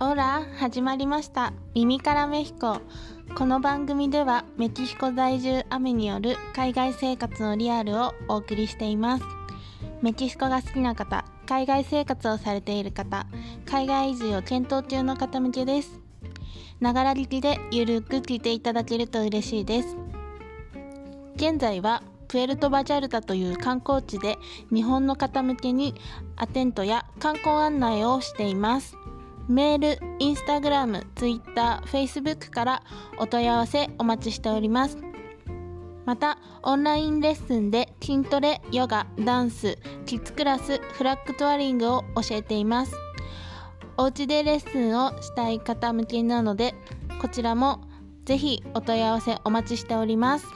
オラ始まりました。耳からメヒコ。この番組ではメキシコ在住アメによる海外生活のリアルをお送りしています。メキシコが好きな方海外生活をされている方海外移住を検討中の方向けです。ながら聞きでゆるく聞いていただけると嬉しいです。現在はプエルトバジャルタという観光地で日本の方向けにアテントや観光案内をしています。メール、インスタグラム、ツイッター、フェイスブックからお問い合わせお待ちしております。またオンラインレッスンで筋トレ、ヨガ、ダンス、キッズクラス、フラッグトワリングを教えています。お家でレッスンをしたい方向けなのでこちらもぜひお問い合わせお待ちしております。